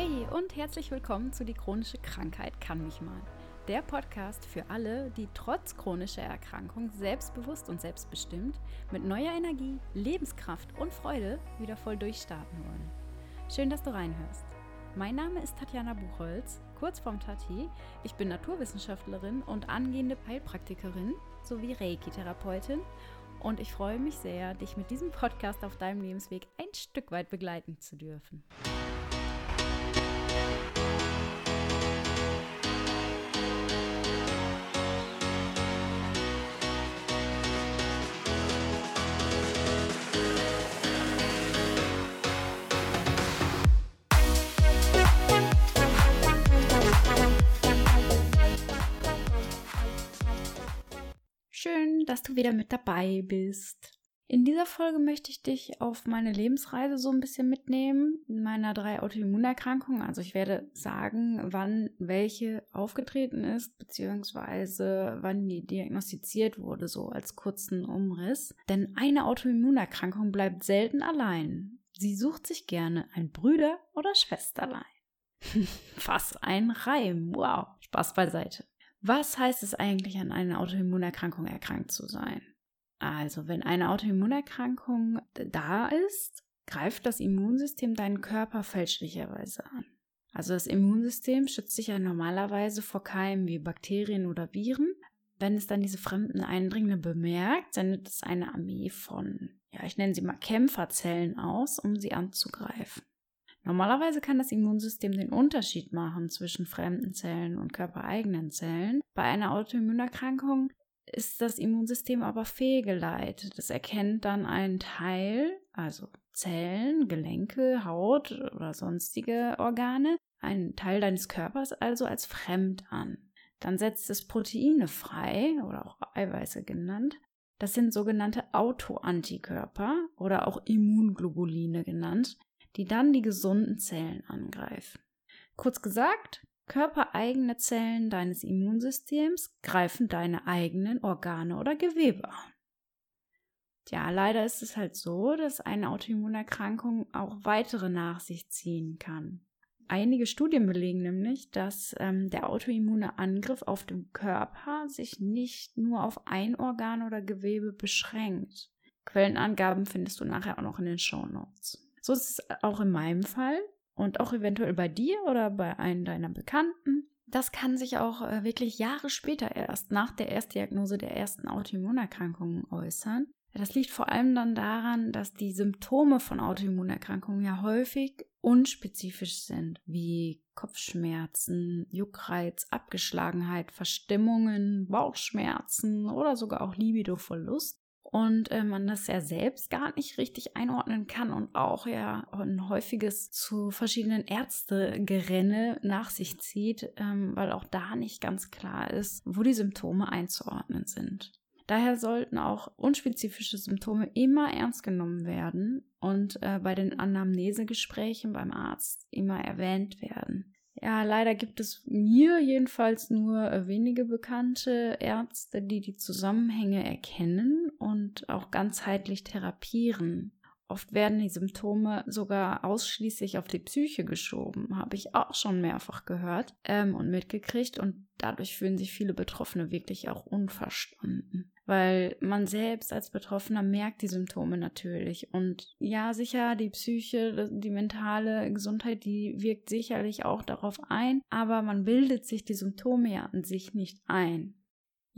Hey und herzlich willkommen zu Die chronische Krankheit kann mich mal. Der Podcast für alle, die trotz chronischer Erkrankung selbstbewusst und selbstbestimmt mit neuer Energie, Lebenskraft und Freude wieder voll durchstarten wollen. Schön, dass du reinhörst. Mein Name ist Tatjana Buchholz, kurz vorm Tati. Ich bin Naturwissenschaftlerin und angehende Heilpraktikerin sowie Reiki-Therapeutin und ich freue mich sehr, dich mit diesem Podcast auf deinem Lebensweg ein Stück weit begleiten zu dürfen. Dass du wieder mit dabei bist. In dieser Folge möchte ich dich auf meine Lebensreise so ein bisschen mitnehmen, in meiner drei Autoimmunerkrankungen. Also ich werde sagen, wann welche aufgetreten ist, beziehungsweise wann die diagnostiziert wurde, so als kurzen Umriss. Denn eine Autoimmunerkrankung bleibt selten allein. Sie sucht sich gerne ein Brüder- oder Schwesterlein. Fast ein Reim. Wow. Spaß beiseite. Was heißt es eigentlich, an einer Autoimmunerkrankung erkrankt zu sein? Also, wenn eine Autoimmunerkrankung da ist, greift das Immunsystem deinen Körper fälschlicherweise an. Also das Immunsystem schützt sich ja normalerweise vor Keimen wie Bakterien oder Viren. Wenn es dann diese fremden Eindringlinge bemerkt, sendet es eine Armee von, ja, ich nenne sie mal Kämpferzellen aus, um sie anzugreifen. Normalerweise kann das Immunsystem den Unterschied machen zwischen fremden Zellen und körpereigenen Zellen. Bei einer Autoimmunerkrankung ist das Immunsystem aber fehlgeleitet. Es erkennt dann einen Teil, also Zellen, Gelenke, Haut oder sonstige Organe, einen Teil deines Körpers also als fremd an. Dann setzt es Proteine frei oder auch Eiweiße genannt. Das sind sogenannte Autoantikörper oder auch Immunglobuline genannt, die dann die gesunden Zellen angreifen. Kurz gesagt, körpereigene Zellen deines Immunsystems greifen deine eigenen Organe oder Gewebe an. Ja, leider ist es halt so, dass eine Autoimmunerkrankung auch weitere nach sich ziehen kann. Einige Studien belegen nämlich, dass ähm, der autoimmune Angriff auf den Körper sich nicht nur auf ein Organ oder Gewebe beschränkt. Quellenangaben findest du nachher auch noch in den Show Notes. So ist es auch in meinem Fall und auch eventuell bei dir oder bei einem deiner Bekannten. Das kann sich auch äh, wirklich Jahre später erst nach der Erstdiagnose der ersten Autoimmunerkrankungen äußern. Das liegt vor allem dann daran, dass die Symptome von Autoimmunerkrankungen ja häufig unspezifisch sind, wie Kopfschmerzen, Juckreiz, Abgeschlagenheit, Verstimmungen, Bauchschmerzen oder sogar auch Libidoverlust und äh, man das ja selbst gar nicht richtig einordnen kann und auch ja ein häufiges zu verschiedenen Ärztegerenne nach sich zieht, ähm, weil auch da nicht ganz klar ist, wo die Symptome einzuordnen sind. Daher sollten auch unspezifische Symptome immer ernst genommen werden und äh, bei den Anamnesegesprächen beim Arzt immer erwähnt werden. Ja, leider gibt es mir jedenfalls nur äh, wenige bekannte Ärzte, die die Zusammenhänge erkennen und auch ganzheitlich therapieren. Oft werden die Symptome sogar ausschließlich auf die Psyche geschoben, habe ich auch schon mehrfach gehört ähm, und mitgekriegt und dadurch fühlen sich viele Betroffene wirklich auch unverstanden weil man selbst als Betroffener merkt die Symptome natürlich. Und ja, sicher, die Psyche, die mentale Gesundheit, die wirkt sicherlich auch darauf ein, aber man bildet sich die Symptome ja an sich nicht ein.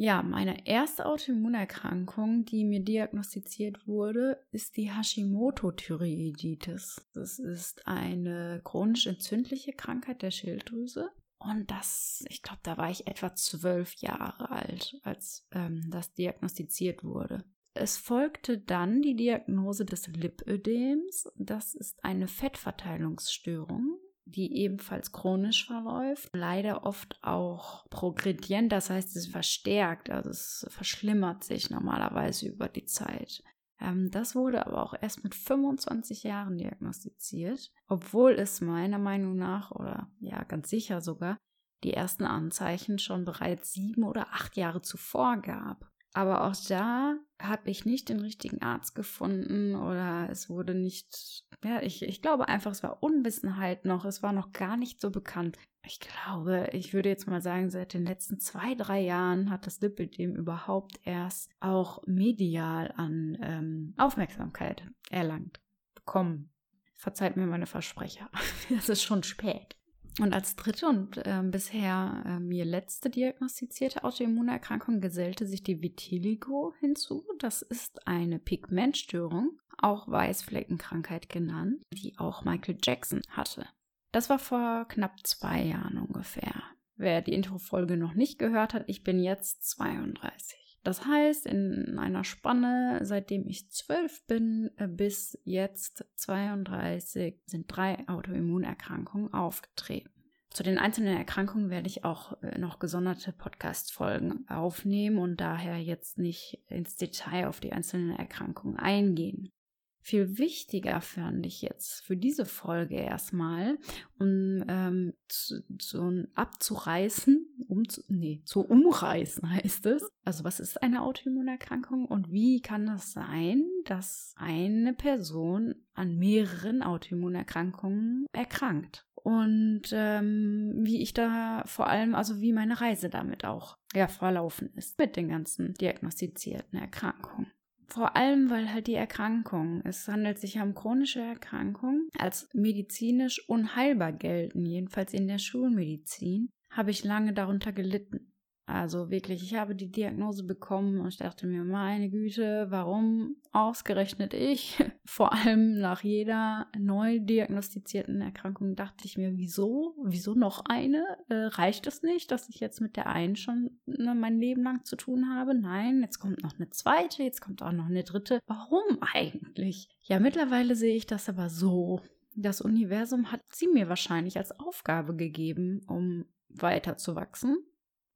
Ja, meine erste Autoimmunerkrankung, die mir diagnostiziert wurde, ist die Hashimoto-Thyreoiditis. Das ist eine chronisch entzündliche Krankheit der Schilddrüse. Und das, ich glaube, da war ich etwa zwölf Jahre alt, als ähm, das diagnostiziert wurde. Es folgte dann die Diagnose des Lipödems. Das ist eine Fettverteilungsstörung, die ebenfalls chronisch verläuft, leider oft auch progredient, das heißt, es verstärkt, also es verschlimmert sich normalerweise über die Zeit. Ähm, das wurde aber auch erst mit 25 Jahren diagnostiziert, obwohl es meiner Meinung nach oder ja ganz sicher sogar die ersten Anzeichen schon bereits sieben oder acht Jahre zuvor gab. Aber auch da habe ich nicht den richtigen Arzt gefunden oder es wurde nicht, ja, ich, ich glaube einfach, es war Unwissenheit noch, es war noch gar nicht so bekannt. Ich glaube, ich würde jetzt mal sagen, seit den letzten zwei, drei Jahren hat das Lipidem überhaupt erst auch medial an ähm, Aufmerksamkeit erlangt, bekommen. Verzeiht mir meine Versprecher. Es ist schon spät. Und als dritte und äh, bisher äh, mir letzte diagnostizierte Autoimmunerkrankung gesellte sich die Vitiligo hinzu. Das ist eine Pigmentstörung, auch Weißfleckenkrankheit genannt, die auch Michael Jackson hatte. Das war vor knapp zwei Jahren ungefähr. Wer die Introfolge noch nicht gehört hat, ich bin jetzt 32. Das heißt, in einer Spanne, seitdem ich zwölf bin äh, bis jetzt 32, sind drei Autoimmunerkrankungen aufgetreten. Zu den einzelnen Erkrankungen werde ich auch äh, noch gesonderte Podcast-Folgen aufnehmen und daher jetzt nicht ins Detail auf die einzelnen Erkrankungen eingehen. Viel wichtiger fand ich jetzt für diese Folge erstmal, um ähm, zu, zu, abzureißen, um zu, nee, zu umreißen heißt es. Also was ist eine Autoimmunerkrankung und wie kann es sein, dass eine Person an mehreren Autoimmunerkrankungen erkrankt? Und ähm, wie ich da vor allem, also wie meine Reise damit auch ja, verlaufen ist mit den ganzen diagnostizierten Erkrankungen. Vor allem, weil halt die Erkrankung, es handelt sich um chronische Erkrankungen, als medizinisch unheilbar gelten, jedenfalls in der Schulmedizin, habe ich lange darunter gelitten. Also wirklich, ich habe die Diagnose bekommen und ich dachte mir, meine Güte, warum ausgerechnet ich? Vor allem nach jeder neu diagnostizierten Erkrankung dachte ich mir, wieso? Wieso noch eine? Äh, reicht es nicht, dass ich jetzt mit der einen schon ne, mein Leben lang zu tun habe? Nein, jetzt kommt noch eine zweite, jetzt kommt auch noch eine dritte. Warum eigentlich? Ja, mittlerweile sehe ich das aber so. Das Universum hat sie mir wahrscheinlich als Aufgabe gegeben, um weiter zu wachsen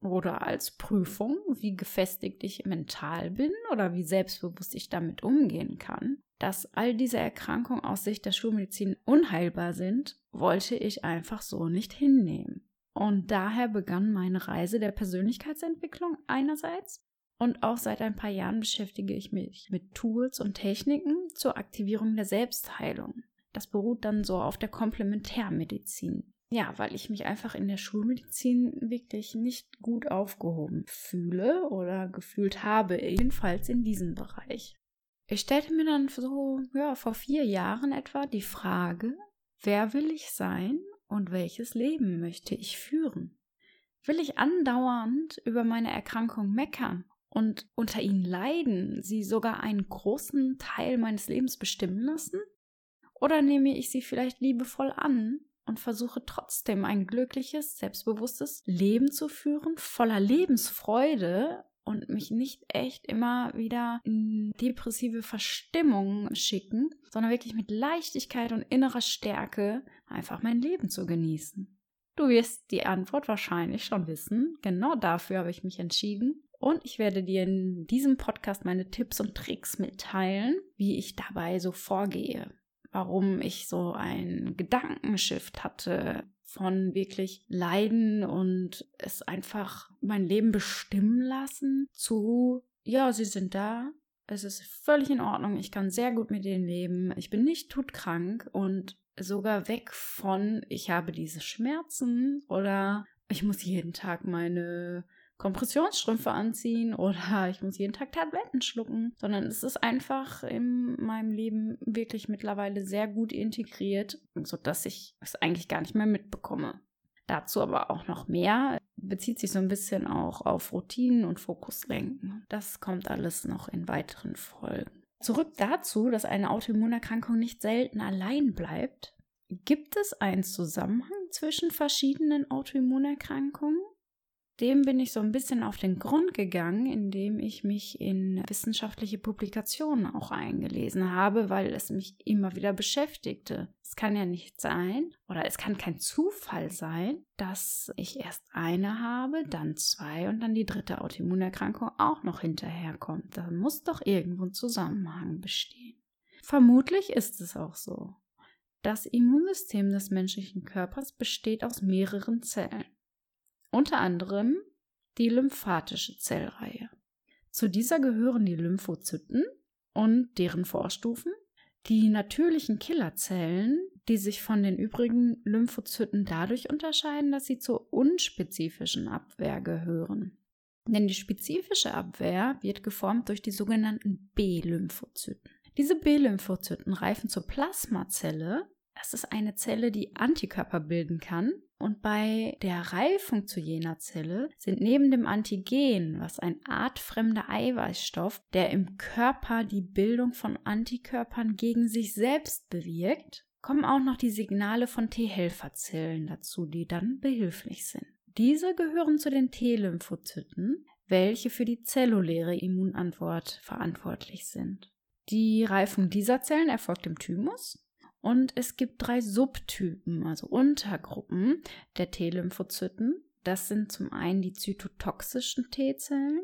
oder als Prüfung, wie gefestigt ich mental bin oder wie selbstbewusst ich damit umgehen kann, dass all diese Erkrankungen aus Sicht der Schulmedizin unheilbar sind, wollte ich einfach so nicht hinnehmen. Und daher begann meine Reise der Persönlichkeitsentwicklung einerseits und auch seit ein paar Jahren beschäftige ich mich mit Tools und Techniken zur Aktivierung der Selbstheilung. Das beruht dann so auf der Komplementärmedizin. Ja, weil ich mich einfach in der Schulmedizin wirklich nicht gut aufgehoben fühle oder gefühlt habe, jedenfalls in diesem Bereich. Ich stellte mir dann so, ja, vor vier Jahren etwa die Frage, wer will ich sein und welches Leben möchte ich führen? Will ich andauernd über meine Erkrankung meckern und unter ihnen leiden, sie sogar einen großen Teil meines Lebens bestimmen lassen? Oder nehme ich sie vielleicht liebevoll an und versuche trotzdem ein glückliches, selbstbewusstes Leben zu führen, voller Lebensfreude und mich nicht echt immer wieder in depressive Verstimmungen schicken, sondern wirklich mit Leichtigkeit und innerer Stärke einfach mein Leben zu genießen. Du wirst die Antwort wahrscheinlich schon wissen. Genau dafür habe ich mich entschieden. Und ich werde dir in diesem Podcast meine Tipps und Tricks mitteilen, wie ich dabei so vorgehe warum ich so ein Gedankenshift hatte von wirklich Leiden und es einfach mein Leben bestimmen lassen zu, ja, sie sind da, es ist völlig in Ordnung, ich kann sehr gut mit denen leben, ich bin nicht todkrank und sogar weg von, ich habe diese Schmerzen oder ich muss jeden Tag meine Kompressionsstrümpfe anziehen oder ich muss jeden Tag Tabletten schlucken, sondern es ist einfach in meinem Leben wirklich mittlerweile sehr gut integriert, sodass ich es eigentlich gar nicht mehr mitbekomme. Dazu aber auch noch mehr, bezieht sich so ein bisschen auch auf Routinen und Fokuslenken. Das kommt alles noch in weiteren Folgen. Zurück dazu, dass eine Autoimmunerkrankung nicht selten allein bleibt. Gibt es einen Zusammenhang zwischen verschiedenen Autoimmunerkrankungen? Dem bin ich so ein bisschen auf den Grund gegangen, indem ich mich in wissenschaftliche Publikationen auch eingelesen habe, weil es mich immer wieder beschäftigte. Es kann ja nicht sein oder es kann kein Zufall sein, dass ich erst eine habe, dann zwei und dann die dritte Autoimmunerkrankung auch noch hinterherkommt. Da muss doch irgendwo ein Zusammenhang bestehen. Vermutlich ist es auch so. Das Immunsystem des menschlichen Körpers besteht aus mehreren Zellen unter anderem die lymphatische Zellreihe. Zu dieser gehören die Lymphozyten und deren Vorstufen, die natürlichen Killerzellen, die sich von den übrigen Lymphozyten dadurch unterscheiden, dass sie zur unspezifischen Abwehr gehören. Denn die spezifische Abwehr wird geformt durch die sogenannten B-Lymphozyten. Diese B-Lymphozyten reifen zur Plasmazelle. Das ist eine Zelle, die Antikörper bilden kann. Und bei der Reifung zu jener Zelle sind neben dem Antigen, was ein artfremder Eiweißstoff, der im Körper die Bildung von Antikörpern gegen sich selbst bewirkt, kommen auch noch die Signale von T-Helferzellen dazu, die dann behilflich sind. Diese gehören zu den T-Lymphozyten, welche für die zelluläre Immunantwort verantwortlich sind. Die Reifung dieser Zellen erfolgt im Thymus und es gibt drei Subtypen, also Untergruppen der T-Lymphozyten. Das sind zum einen die zytotoxischen T-Zellen,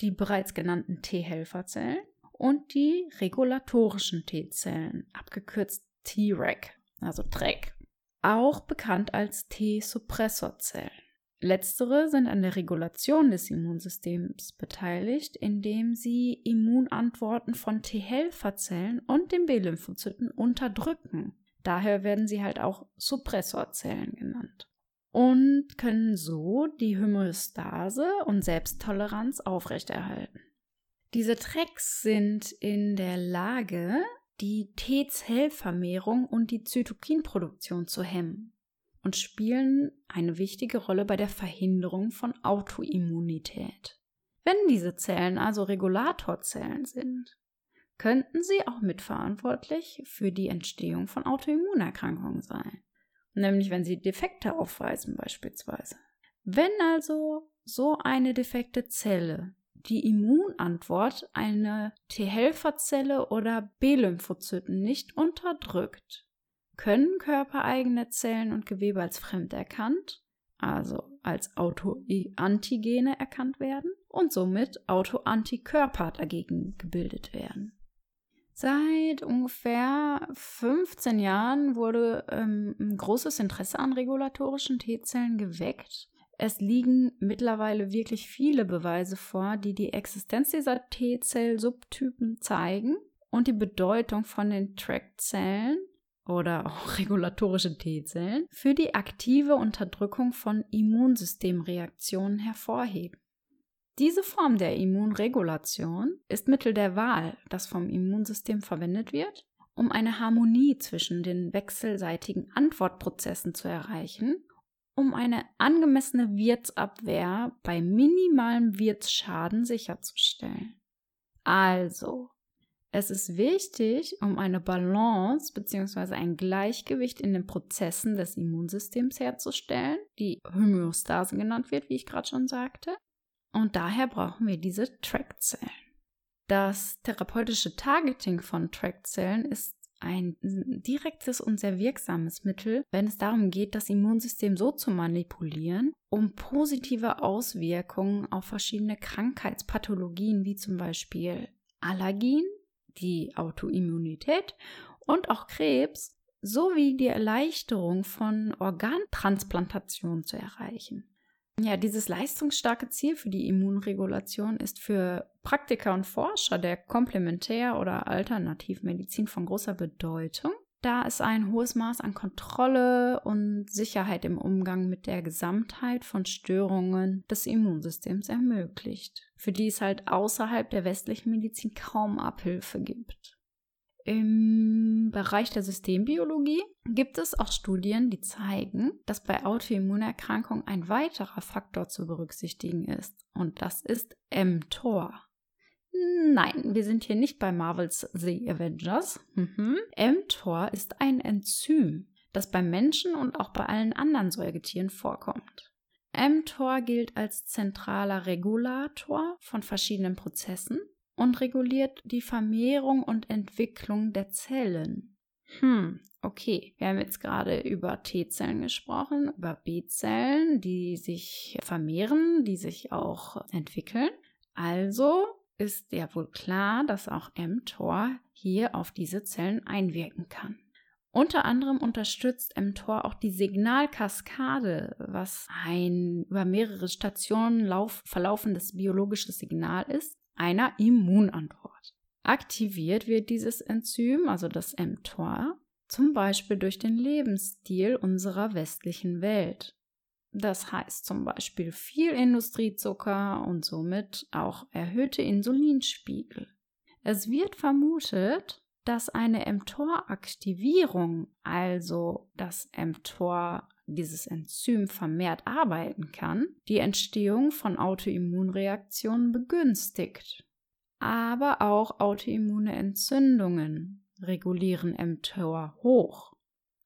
die bereits genannten T-Helferzellen und die regulatorischen T-Zellen, abgekürzt T-Reg, also TREG, auch bekannt als T-Suppressorzellen. Letztere sind an der Regulation des Immunsystems beteiligt, indem sie Immunantworten von T-Helferzellen und den B-Lymphozyten unterdrücken. Daher werden sie halt auch Suppressorzellen genannt. Und können so die Homöostase und Selbsttoleranz aufrechterhalten. Diese Tracks sind in der Lage, die T-Zellvermehrung und die Zytokinproduktion zu hemmen und spielen eine wichtige Rolle bei der Verhinderung von Autoimmunität. Wenn diese Zellen also Regulatorzellen sind, könnten sie auch mitverantwortlich für die Entstehung von Autoimmunerkrankungen sein, nämlich wenn sie Defekte aufweisen beispielsweise. Wenn also so eine defekte Zelle die Immunantwort eine T-Helferzelle oder B-Lymphozyten nicht unterdrückt, können körpereigene Zellen und Gewebe als fremd erkannt, also als Autoantigene erkannt werden und somit Autoantikörper dagegen gebildet werden. Seit ungefähr 15 Jahren wurde ähm, ein großes Interesse an regulatorischen T-Zellen geweckt. Es liegen mittlerweile wirklich viele Beweise vor, die die Existenz dieser T-Zell-Subtypen zeigen und die Bedeutung von den Track-Zellen oder auch regulatorische T-Zellen für die aktive Unterdrückung von Immunsystemreaktionen hervorheben. Diese Form der Immunregulation ist Mittel der Wahl, das vom Immunsystem verwendet wird, um eine Harmonie zwischen den wechselseitigen Antwortprozessen zu erreichen, um eine angemessene Wirtsabwehr bei minimalem Wirtsschaden sicherzustellen. Also, es ist wichtig, um eine Balance bzw. ein Gleichgewicht in den Prozessen des Immunsystems herzustellen, die Homöostase genannt wird, wie ich gerade schon sagte. Und daher brauchen wir diese Trackzellen. Das therapeutische Targeting von Trackzellen ist ein direktes und sehr wirksames Mittel, wenn es darum geht, das Immunsystem so zu manipulieren, um positive Auswirkungen auf verschiedene Krankheitspathologien wie zum Beispiel Allergien, die Autoimmunität und auch Krebs sowie die Erleichterung von Organtransplantation zu erreichen. Ja, dieses leistungsstarke Ziel für die Immunregulation ist für Praktiker und Forscher der Komplementär- oder Alternativmedizin von großer Bedeutung, da es ein hohes Maß an Kontrolle und Sicherheit im Umgang mit der Gesamtheit von Störungen des Immunsystems ermöglicht, für die es halt außerhalb der westlichen Medizin kaum Abhilfe gibt. Im Bereich der Systembiologie gibt es auch Studien, die zeigen, dass bei Autoimmunerkrankungen ein weiterer Faktor zu berücksichtigen ist. Und das ist mTOR. Nein, wir sind hier nicht bei Marvels The Avengers. Mhm. mTOR ist ein Enzym, das bei Menschen und auch bei allen anderen Säugetieren vorkommt. mTOR gilt als zentraler Regulator von verschiedenen Prozessen und reguliert die Vermehrung und Entwicklung der Zellen. Hm, okay. Wir haben jetzt gerade über T-Zellen gesprochen, über B-Zellen, die sich vermehren, die sich auch entwickeln. Also ist ja wohl klar, dass auch mTOR hier auf diese Zellen einwirken kann. Unter anderem unterstützt mTOR auch die Signalkaskade, was ein über mehrere Stationen lauf, verlaufendes biologisches Signal ist, einer Immunantwort. Aktiviert wird dieses Enzym, also das mTOR, zum Beispiel durch den Lebensstil unserer westlichen Welt. Das heißt zum Beispiel viel Industriezucker und somit auch erhöhte Insulinspiegel. Es wird vermutet, dass eine mTOR-Aktivierung, also das mTOR, dieses Enzym vermehrt arbeiten kann, die Entstehung von Autoimmunreaktionen begünstigt. Aber auch autoimmune Entzündungen regulieren mTOR hoch.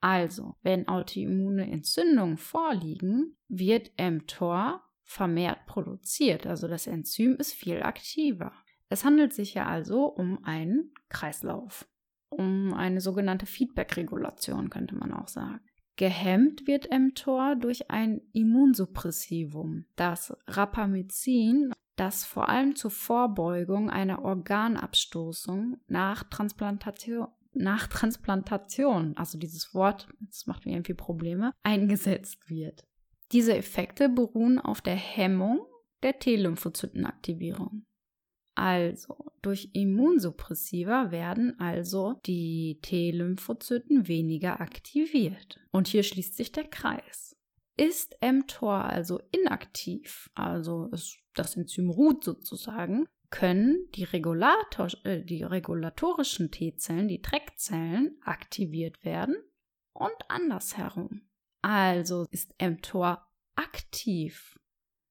Also, wenn autoimmune Entzündungen vorliegen, wird mTOR vermehrt produziert, also das Enzym ist viel aktiver. Es handelt sich ja also um einen Kreislauf, um eine sogenannte Feedback-Regulation, könnte man auch sagen. Gehemmt wird mTOR durch ein Immunsuppressivum, das Rapamycin, das vor allem zur Vorbeugung einer Organabstoßung nach Transplantation nach Transplantation, also dieses Wort, das macht mir irgendwie Probleme, eingesetzt wird. Diese Effekte beruhen auf der Hemmung der T-Lymphozytenaktivierung. Also, durch Immunsuppressiva werden also die T-Lymphozyten weniger aktiviert. Und hier schließt sich der Kreis. Ist mTOR also inaktiv, also das Enzym ruht sozusagen, können die, Regulator, äh, die regulatorischen T-Zellen, die Treckzellen, aktiviert werden und andersherum. Also ist mTOR aktiv,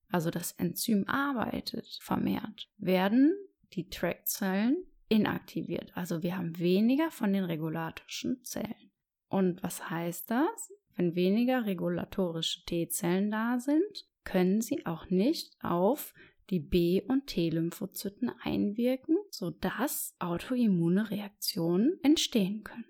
also das Enzym arbeitet vermehrt, werden die Trackzellen inaktiviert. Also wir haben weniger von den regulatorischen Zellen. Und was heißt das? Wenn weniger regulatorische T-Zellen da sind, können sie auch nicht auf die B- und T-Lymphozyten einwirken, sodass autoimmune Reaktionen entstehen können.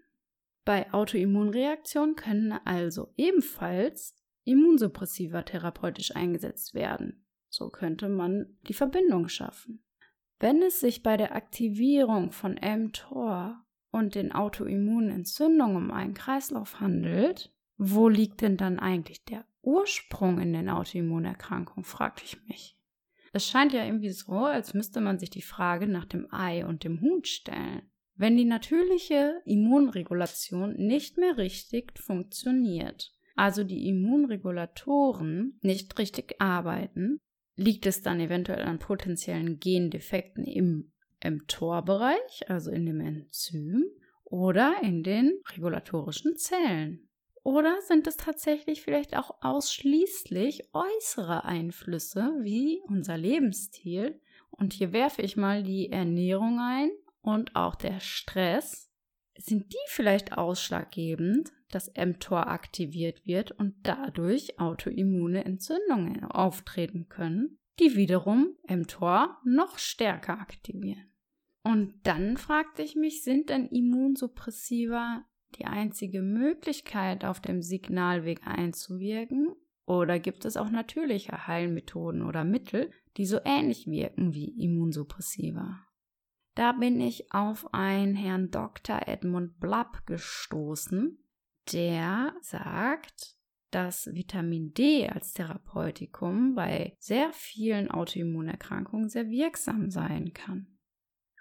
Bei Autoimmunreaktionen können also ebenfalls Immunsuppressiva therapeutisch eingesetzt werden. So könnte man die Verbindung schaffen. Wenn es sich bei der Aktivierung von mTOR und den autoimmunen Entzündungen um einen Kreislauf handelt, wo liegt denn dann eigentlich der Ursprung in den Autoimmunerkrankungen, fragte ich mich. Es scheint ja irgendwie so, als müsste man sich die Frage nach dem Ei und dem Huhn stellen. Wenn die natürliche Immunregulation nicht mehr richtig funktioniert, also die Immunregulatoren nicht richtig arbeiten, liegt es dann eventuell an potenziellen Gendefekten im mTOR-Bereich, also in dem Enzym, oder in den regulatorischen Zellen. Oder sind es tatsächlich vielleicht auch ausschließlich äußere Einflüsse wie unser Lebensstil? Und hier werfe ich mal die Ernährung ein und auch der Stress. Sind die vielleicht ausschlaggebend, dass mTOR aktiviert wird und dadurch autoimmune Entzündungen auftreten können, die wiederum mTOR noch stärker aktivieren? Und dann fragte ich mich, sind denn Immunsuppressiva die einzige Möglichkeit, auf dem Signalweg einzuwirken? Oder gibt es auch natürliche Heilmethoden oder Mittel, die so ähnlich wirken wie Immunsuppressiva? Da bin ich auf einen Herrn Dr. Edmund Blapp gestoßen, der sagt, dass Vitamin D als Therapeutikum bei sehr vielen Autoimmunerkrankungen sehr wirksam sein kann.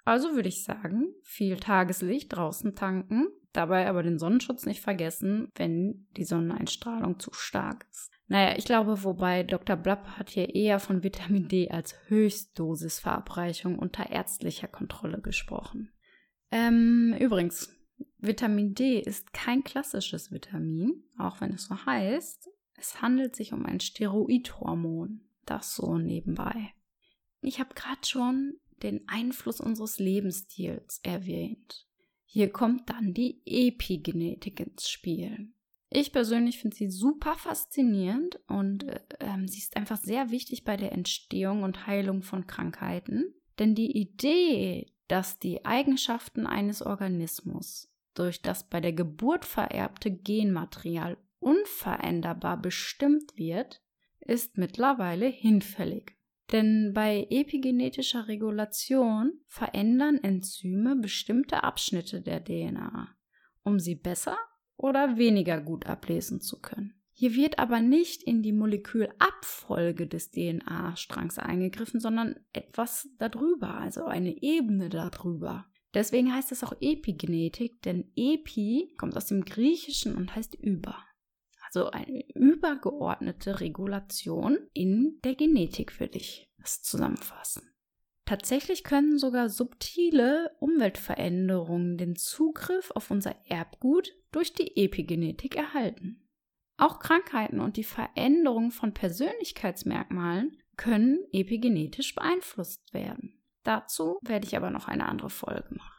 Also würde ich sagen, viel Tageslicht draußen tanken Dabei aber den Sonnenschutz nicht vergessen, wenn die Sonneneinstrahlung zu stark ist. Naja, ich glaube, wobei Dr. Blapp hat hier eher von Vitamin D als Höchstdosisverabreichung unter ärztlicher Kontrolle gesprochen. Ähm, übrigens, Vitamin D ist kein klassisches Vitamin, auch wenn es so heißt. Es handelt sich um ein Steroidhormon. Das so nebenbei. Ich habe gerade schon den Einfluss unseres Lebensstils erwähnt. Hier kommt dann die Epigenetik ins Spiel. Ich persönlich finde sie super faszinierend und äh, ähm, sie ist einfach sehr wichtig bei der Entstehung und Heilung von Krankheiten. Denn die Idee, dass die Eigenschaften eines Organismus durch das bei der Geburt vererbte Genmaterial unveränderbar bestimmt wird, ist mittlerweile hinfällig. Denn bei epigenetischer Regulation verändern Enzyme bestimmte Abschnitte der DNA, um sie besser oder weniger gut ablesen zu können. Hier wird aber nicht in die Molekülabfolge des DNA-Strangs eingegriffen, sondern etwas darüber, also eine Ebene darüber. Deswegen heißt es auch Epigenetik, denn Epi kommt aus dem Griechischen und heißt über. Also eine übergeordnete Regulation in der Genetik würde ich das zusammenfassen. Tatsächlich können sogar subtile Umweltveränderungen den Zugriff auf unser Erbgut durch die Epigenetik erhalten. Auch Krankheiten und die Veränderung von Persönlichkeitsmerkmalen können epigenetisch beeinflusst werden. Dazu werde ich aber noch eine andere Folge machen.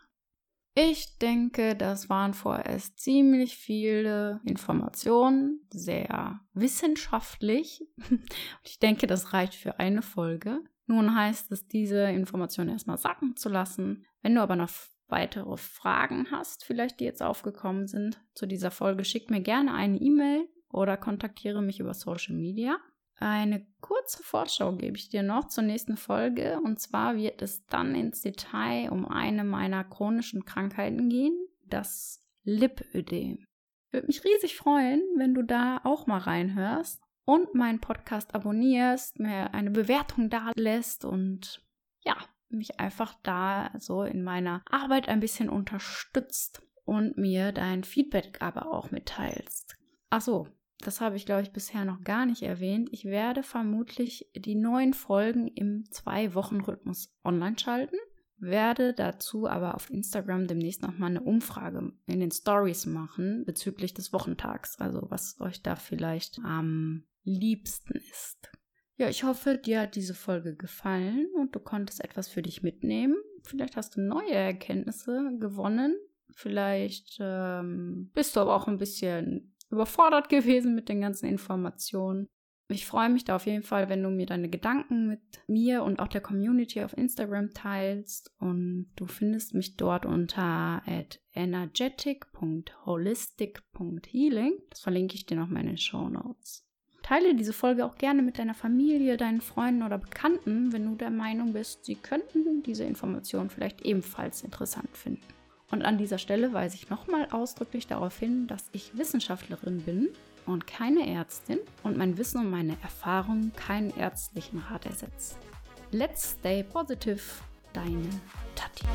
Ich denke, das waren vorerst ziemlich viele Informationen, sehr wissenschaftlich. Ich denke, das reicht für eine Folge. Nun heißt es, diese Informationen erstmal sacken zu lassen. Wenn du aber noch weitere Fragen hast, vielleicht die jetzt aufgekommen sind zu dieser Folge, schick mir gerne eine E-Mail oder kontaktiere mich über Social Media. Eine kurze Vorschau gebe ich dir noch zur nächsten Folge und zwar wird es dann ins Detail um eine meiner chronischen Krankheiten gehen, das Lipödem. Würde mich riesig freuen, wenn du da auch mal reinhörst und meinen Podcast abonnierst, mir eine Bewertung da lässt und ja, mich einfach da so in meiner Arbeit ein bisschen unterstützt und mir dein Feedback aber auch mitteilst. Ach so, das habe ich, glaube ich, bisher noch gar nicht erwähnt. Ich werde vermutlich die neuen Folgen im Zwei-Wochen-Rhythmus online schalten, werde dazu aber auf Instagram demnächst nochmal eine Umfrage in den Stories machen bezüglich des Wochentags, also was euch da vielleicht am liebsten ist. Ja, ich hoffe, dir hat diese Folge gefallen und du konntest etwas für dich mitnehmen. Vielleicht hast du neue Erkenntnisse gewonnen. Vielleicht ähm, bist du aber auch ein bisschen überfordert gewesen mit den ganzen Informationen. Ich freue mich da auf jeden Fall, wenn du mir deine Gedanken mit mir und auch der Community auf Instagram teilst. Und du findest mich dort unter energetic.holistic.healing. Das verlinke ich dir noch mal in den Show Notes. Teile diese Folge auch gerne mit deiner Familie, deinen Freunden oder Bekannten, wenn du der Meinung bist, sie könnten diese Informationen vielleicht ebenfalls interessant finden. Und an dieser Stelle weise ich nochmal ausdrücklich darauf hin, dass ich Wissenschaftlerin bin und keine Ärztin und mein Wissen und meine Erfahrungen keinen ärztlichen Rat ersetzt. Let's stay positive, deine Tati.